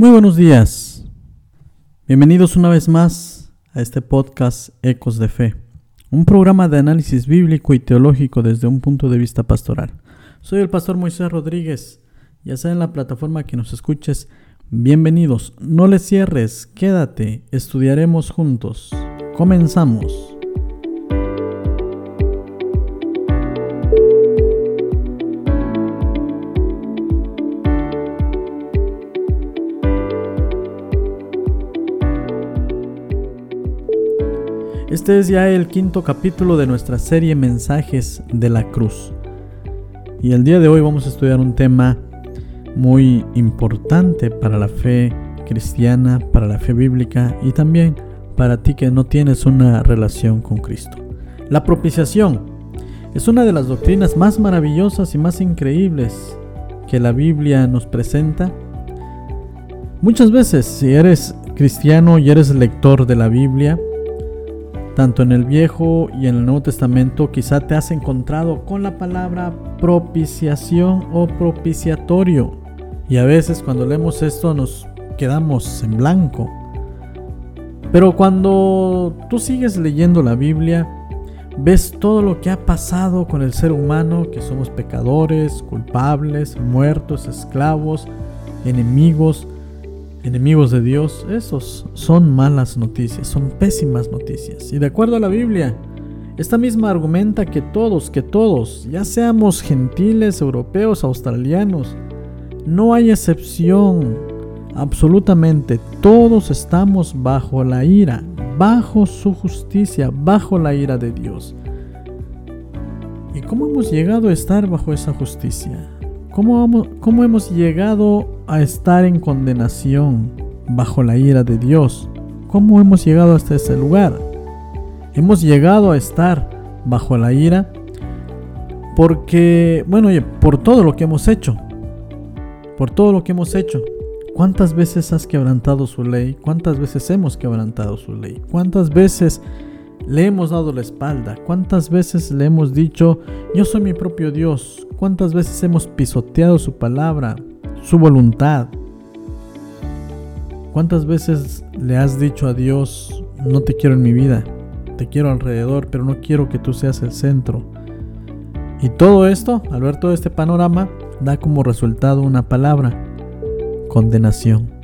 Muy buenos días. Bienvenidos una vez más a este podcast Ecos de Fe, un programa de análisis bíblico y teológico desde un punto de vista pastoral. Soy el pastor Moisés Rodríguez, ya sea en la plataforma que nos escuches, bienvenidos. No le cierres, quédate, estudiaremos juntos. Comenzamos. Este es ya el quinto capítulo de nuestra serie Mensajes de la Cruz. Y el día de hoy vamos a estudiar un tema muy importante para la fe cristiana, para la fe bíblica y también para ti que no tienes una relación con Cristo. La propiciación es una de las doctrinas más maravillosas y más increíbles que la Biblia nos presenta. Muchas veces, si eres cristiano y eres lector de la Biblia, tanto en el Viejo y en el Nuevo Testamento, quizá te has encontrado con la palabra propiciación o propiciatorio. Y a veces cuando leemos esto nos quedamos en blanco. Pero cuando tú sigues leyendo la Biblia, ves todo lo que ha pasado con el ser humano, que somos pecadores, culpables, muertos, esclavos, enemigos, enemigos de Dios, esos son malas noticias, son pésimas noticias. Y de acuerdo a la Biblia, esta misma argumenta que todos, que todos, ya seamos gentiles, europeos, australianos, no hay excepción, absolutamente todos estamos bajo la ira, bajo su justicia, bajo la ira de Dios. ¿Y cómo hemos llegado a estar bajo esa justicia? ¿Cómo, hemos llegado a estar en condenación bajo la ira de Dios? ¿Cómo hemos llegado hasta ese lugar? Hemos llegado a estar bajo la ira porque, bueno, por todo lo que hemos hecho. Por todo lo que hemos hecho. ¿Cuántas veces has quebrantado su ley? ¿Cuántas veces hemos quebrantado su ley? ¿Cuántas veces le hemos dado la espalda? ¿Cuántas veces le hemos dicho, yo soy mi propio Dios? ¿Cuántas veces hemos pisoteado su palabra, su voluntad? ¿Cuántas veces le has dicho a Dios, no te quiero en mi vida, te quiero alrededor, pero no quiero que tú seas el centro? Y todo esto, al ver todo este panorama, da como resultado una palabra, condenación.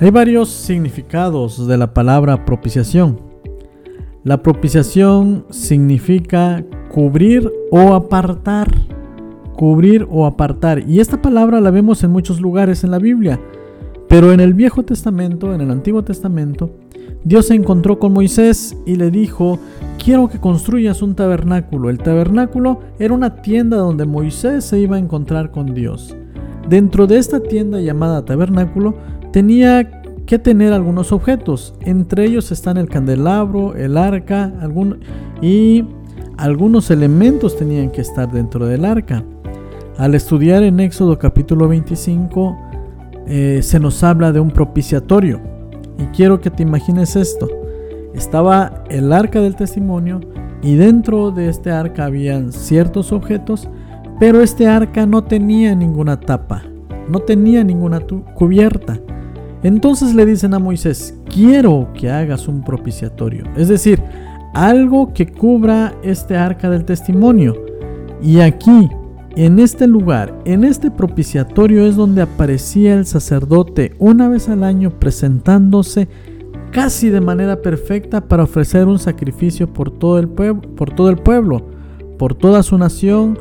Hay varios significados de la palabra propiciación. La propiciación significa cubrir o apartar. Cubrir o apartar. Y esta palabra la vemos en muchos lugares en la Biblia. Pero en el Viejo Testamento, en el Antiguo Testamento, Dios se encontró con Moisés y le dijo, quiero que construyas un tabernáculo. El tabernáculo era una tienda donde Moisés se iba a encontrar con Dios. Dentro de esta tienda llamada tabernáculo tenía que tener algunos objetos. Entre ellos están el candelabro, el arca, y algunos elementos tenían que estar dentro del arca. Al estudiar en Éxodo capítulo 25 eh, se nos habla de un propiciatorio. Y quiero que te imagines esto. Estaba el arca del testimonio y dentro de este arca habían ciertos objetos, pero este arca no tenía ninguna tapa, no tenía ninguna cubierta. Entonces le dicen a Moisés, quiero que hagas un propiciatorio, es decir, algo que cubra este arca del testimonio. Y aquí, en este lugar, en este propiciatorio es donde aparecía el sacerdote una vez al año presentándose casi de manera perfecta para ofrecer un sacrificio por todo el, pueblo, por toda su nación,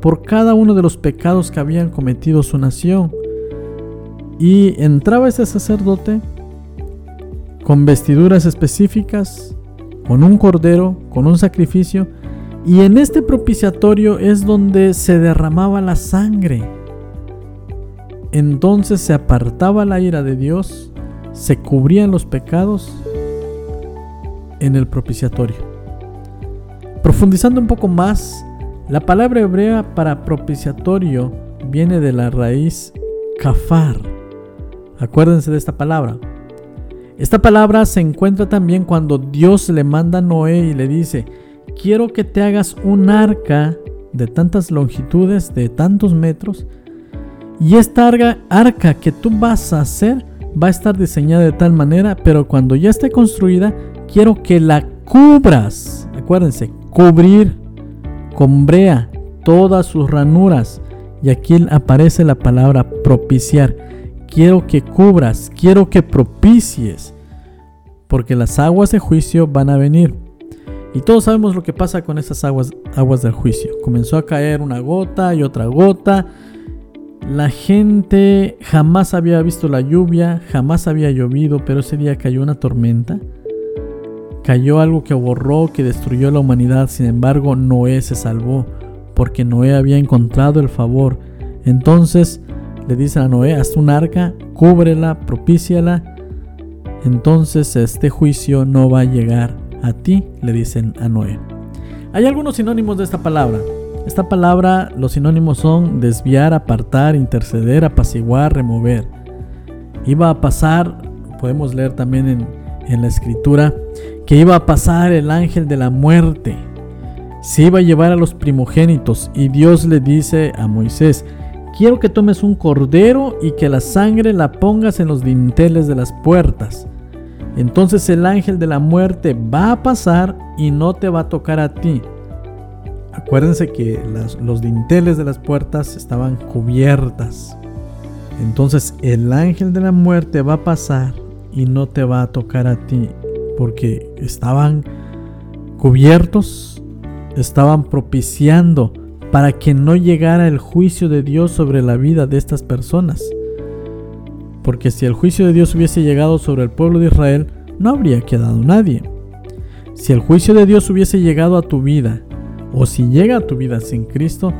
por cada uno de los pecados que habían cometido su nación. Y entraba ese sacerdote con vestiduras específicas, con un cordero, con un sacrificio, y en este propiciatorio es donde se derramaba la sangre. Entonces se apartaba la ira de Dios, se cubrían los pecados en el propiciatorio. Profundizando un poco más, la palabra hebrea para propiciatorio viene de la raíz kafar, Acuérdense de esta palabra. Esta palabra se encuentra también cuando Dios le manda a Noé y le dice, quiero que te hagas un arca de tantas longitudes, de tantos metros, Y esta arca, que tú vas a hacer va a estar diseñada de tal manera, pero cuando ya esté construida, quiero que la cubras. Acuérdense, cubrir con brea todas sus ranuras. Y aquí aparece la palabra propiciar. Quiero que cubras, quiero que propicies, porque las aguas de juicio van a venir. Y todos sabemos lo que pasa con esas aguas, aguas del juicio. Comenzó a caer una gota y otra gota. La gente jamás había visto la lluvia, jamás había llovido, pero ese día cayó una tormenta. Cayó algo que borró, que destruyó la humanidad. Sin embargo, Noé se salvó porque Noé había encontrado el favor. Entonces le dicen a Noé, haz un arca, cúbrela, propíciala. Entonces este juicio no va a llegar a ti, le dicen a Noé. Hay algunos sinónimos de esta palabra. Esta palabra, los sinónimos son desviar, apartar, interceder, apaciguar, remover. Iba a pasar, podemos leer también en, en la escritura, que iba a pasar el ángel de la muerte. Se iba a llevar a los primogénitos y Dios le dice a Moisés, quiero que tomes un cordero y que la sangre la pongas en los dinteles de las puertas. Entonces el ángel de la muerte va a pasar y no te va a tocar a ti. Acuérdense que los dinteles de las puertas estaban cubiertas. Entonces el ángel de la muerte va a pasar y no te va a tocar a ti. Porque estaban cubiertos, estaban propiciando para que no llegara el juicio de Dios sobre la vida de estas personas. Porque si el juicio de Dios hubiese llegado sobre el pueblo de Israel, no habría quedado nadie. Si el juicio de Dios hubiese llegado a tu vida, o si llega a tu vida sin Cristo,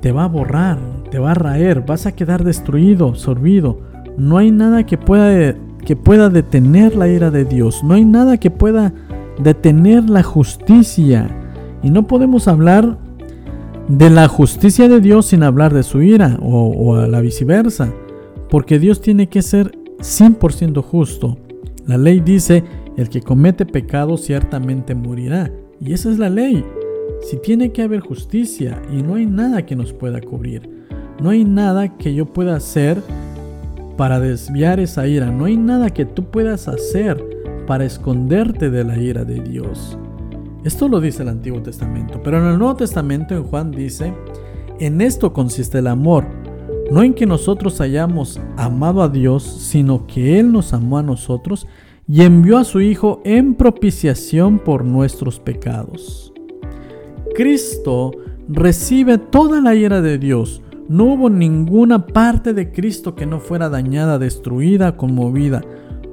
te va a borrar, te va a raer, vas a quedar destruido, absorbido. No hay nada que pueda, que pueda detener la ira de Dios, no hay nada que pueda detener la justicia. Y no podemos hablar de la justicia de Dios sin hablar de su ira o, o a la viceversa porque Dios tiene que ser 100% justo. La ley dice, el que comete pecado ciertamente morirá. Y esa es la ley. Si tiene que haber justicia y no hay nada que nos pueda cubrir. No hay nada que yo pueda hacer para desviar esa ira. No hay nada que tú puedas hacer para esconderte de la ira de Dios. Esto lo dice el Antiguo Testamento. Pero en el Nuevo Testamento en Juan dice, en esto consiste el amor no en que nosotros hayamos amado a Dios, sino que Él nos amó a nosotros y envió a su Hijo en propiciación por nuestros pecados. Cristo recibe toda la ira de Dios. No hubo ninguna parte de Cristo que no fuera dañada, destruida, conmovida.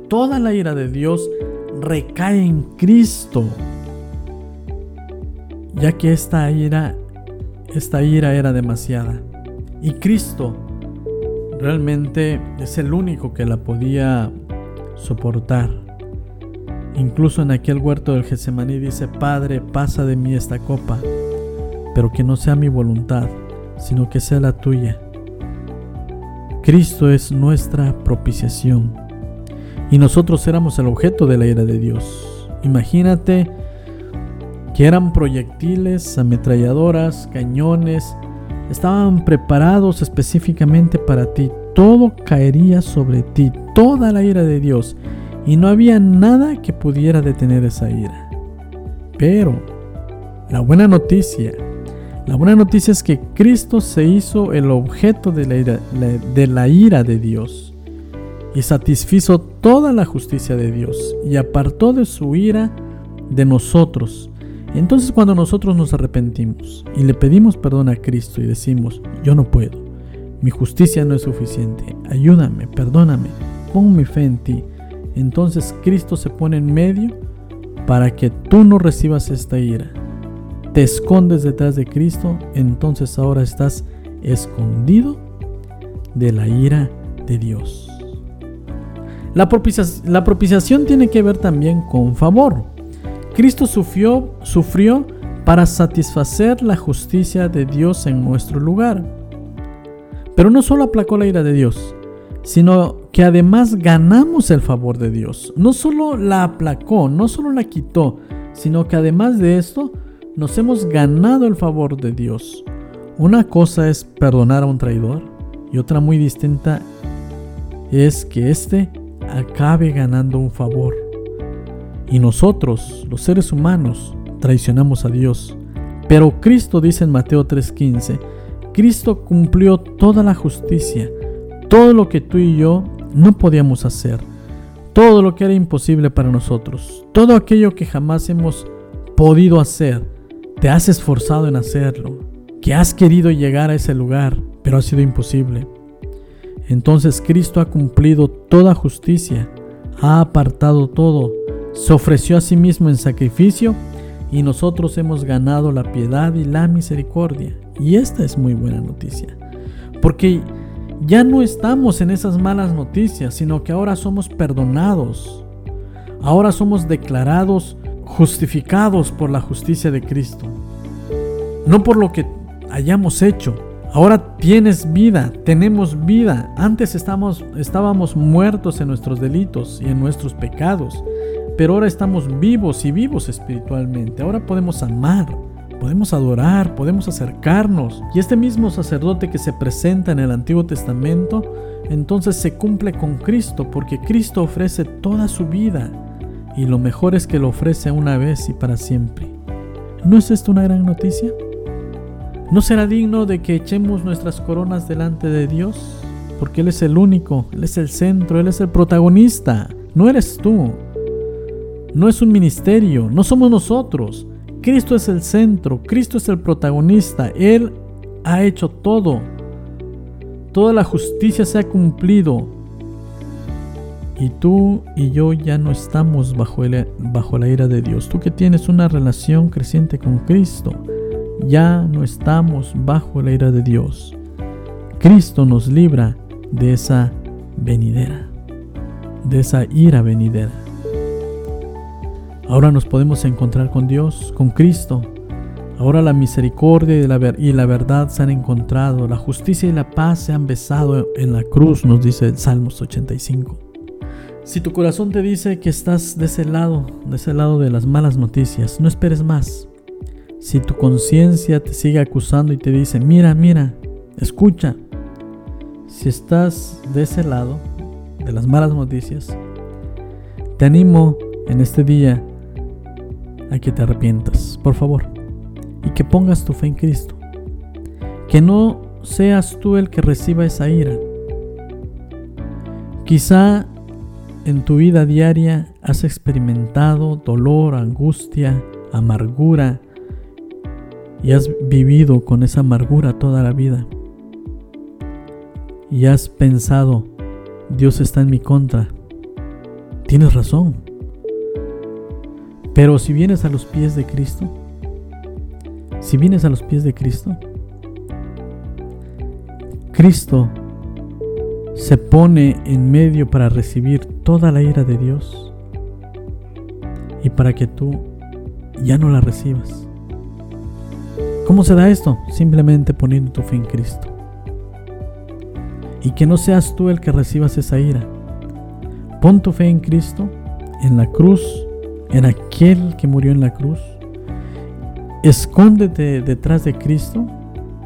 Toda la ira de Dios recae en Cristo. Ya que esta ira, esta ira era demasiada. Y Cristo realmente es el único que la podía soportar. Incluso en aquel huerto del Getsemaní dice, Padre, pasa de mí esta copa, pero que no sea mi voluntad, sino que sea la tuya. Cristo es nuestra propiciación y nosotros éramos el objeto de la ira de Dios. Imagínate que eran proyectiles, ametralladoras, cañones, estaban preparados específicamente para ti. Todo caería sobre ti, toda la ira de Dios, y no había nada que pudiera detener esa ira. Pero la buena noticia, la buena noticia es que Cristo se hizo el objeto de la ira de, la ira de Dios y satisfizo toda la justicia de Dios y apartó de su ira de nosotros entonces cuando nosotros nos arrepentimos y le pedimos perdón a Cristo y decimos, yo no puedo, mi justicia no es suficiente, ayúdame, perdóname, pon mi fe en ti, entonces Cristo se pone en medio para que tú no recibas esta ira. Te escondes detrás de Cristo, entonces ahora estás escondido de la ira de Dios. La, la propiciación tiene que ver también con favor. Cristo sufrió, sufrió para satisfacer la justicia de Dios en nuestro lugar. Pero no solo aplacó la ira de Dios, sino que además ganamos el favor de Dios. No solo la aplacó, no solo la quitó, sino que además de esto nos hemos ganado el favor de Dios. una cosa es perdonar a un traidor y otra muy distinta es que éste acabe ganando un favor. Y nosotros, los seres humanos, traicionamos a Dios. Pero Cristo dice en Mateo 3:15, Cristo cumplió toda la justicia, todo lo que tú y yo no podíamos hacer, todo lo que era imposible para nosotros, todo aquello que jamás hemos podido hacer, te has esforzado en hacerlo, que has querido llegar a ese lugar, pero ha sido imposible. Entonces Cristo ha cumplido toda justicia, ha apartado todo, se ofreció a sí mismo en sacrificio y nosotros hemos ganado la piedad y la misericordia. Y esta es muy buena noticia, porque ya no estamos en esas malas noticias, sino que ahora somos perdonados. Ahora somos declarados justificados por la justicia de Cristo. No por lo que hayamos hecho. Ahora tienes vida, tenemos vida. Antes estábamos muertos en nuestros delitos y en nuestros pecados, pero ahora estamos vivos y vivos espiritualmente. Ahora podemos amar, podemos adorar, podemos acercarnos. Y este mismo sacerdote que se presenta en el Antiguo Testamento, entonces se cumple con Cristo, porque Cristo ofrece toda su vida. Y lo mejor es que lo ofrece una vez y para siempre. ¿No es esto una gran noticia? ¿No será digno de que echemos nuestras coronas delante de Dios? Porque Él es el único, Él es el centro, Él es el protagonista. No eres tú. No es un ministerio, no somos nosotros. Cristo es el centro, Cristo es el protagonista, Él ha hecho todo. Toda la justicia se ha cumplido. Y tú y yo ya no estamos bajo, bajo la ira de Dios. Tú que tienes una relación creciente con Cristo, ya no estamos bajo la ira de Dios. Cristo nos libra de esa venidera, de esa ira venidera. Ahora nos podemos encontrar con Dios, con Cristo. Ahora la misericordia y la, verdad se han encontrado, la justicia y la paz se han besado en la cruz, nos dice el Salmos 85. Si tu corazón te dice que estás de ese lado, de ese lado de las malas noticias, no esperes más. Si tu conciencia te sigue acusando y te dice, mira, mira, escucha, si estás de ese lado, de las malas noticias, te animo en este día a que te arrepientas, por favor, y que pongas tu fe en Cristo. Que no seas tú el que reciba esa ira. Quizá en tu vida diaria has experimentado dolor, angustia, amargura y has vivido con esa amargura toda la vida. Y has pensado, Dios está en mi contra. Tienes razón. Pero si vienes a los pies de Cristo, si vienes a los pies de Cristo, Cristo se pone en medio para recibir toda la ira de Dios y para que tú ya no la recibas. ¿Cómo se da esto? Simplemente poniendo tu fe en Cristo. Y que no seas tú el que recibas esa ira. Pon tu fe en Cristo, en la cruz en aquel que murió en la cruz. Escóndete detrás de Cristo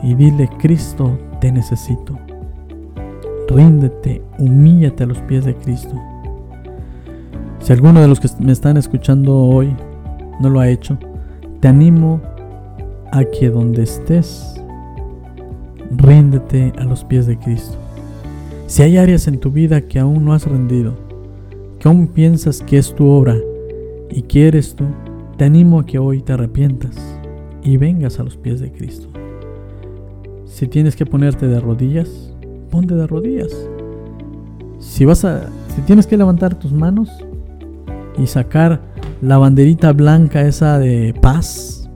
y dile, Cristo, te necesito. Ríndete, humíllate a los pies de Cristo. Si alguno de los que me están escuchando hoy no lo ha hecho, te animo a que donde estés, ríndete a los pies de Cristo. Si hay áreas en tu vida que aún no has rendido, que aún piensas que es tu obra, y quieres tú, te animo a que hoy te arrepientas y vengas a los pies de Cristo. Si tienes que ponerte de rodillas, ponte de rodillas. Si vas a si tienes que levantar tus manos y sacar la banderita blanca esa de paz,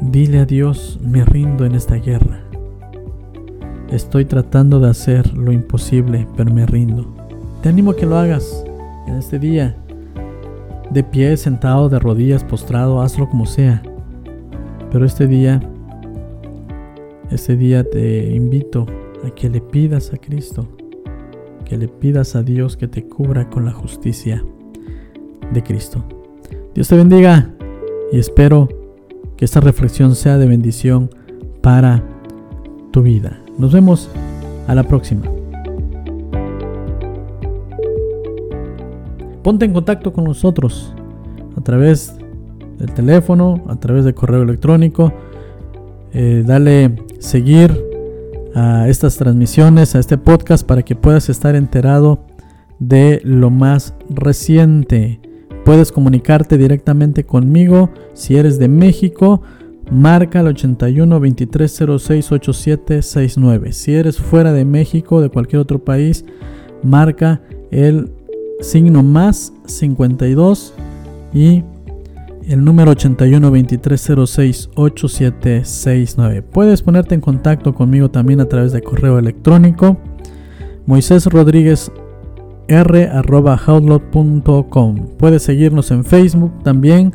dile a Dios, me rindo en esta guerra. Estoy tratando de hacer lo imposible, pero me rindo. Te animo a que lo hagas en este día. De pie, sentado, de rodillas, postrado, hazlo como sea. Pero este día, este día te invito a que le pidas a Cristo, que le pidas a Dios que te cubra con la justicia de Cristo. Dios te bendiga y espero que esta reflexión sea de bendición para tu vida. Nos vemos a la próxima. Ponte en contacto con nosotros a través del teléfono, a través de correo electrónico. Eh, dale seguir a estas transmisiones, a este podcast para que puedas estar enterado de lo más reciente. Puedes comunicarte directamente conmigo si eres de México. Marca el 81 2306 8769. Si eres fuera de México, de cualquier otro país, marca el signo más 52 y el número 81 2306 8769. Puedes ponerte en contacto conmigo también a través de correo electrónico. Moisés Rodríguez r.outlook.com. Puedes seguirnos en Facebook también.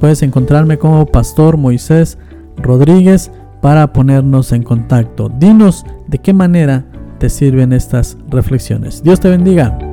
Puedes encontrarme como Pastor Moisés Rodríguez para ponernos en contacto. Dinos de qué manera te sirven estas reflexiones. Dios te bendiga.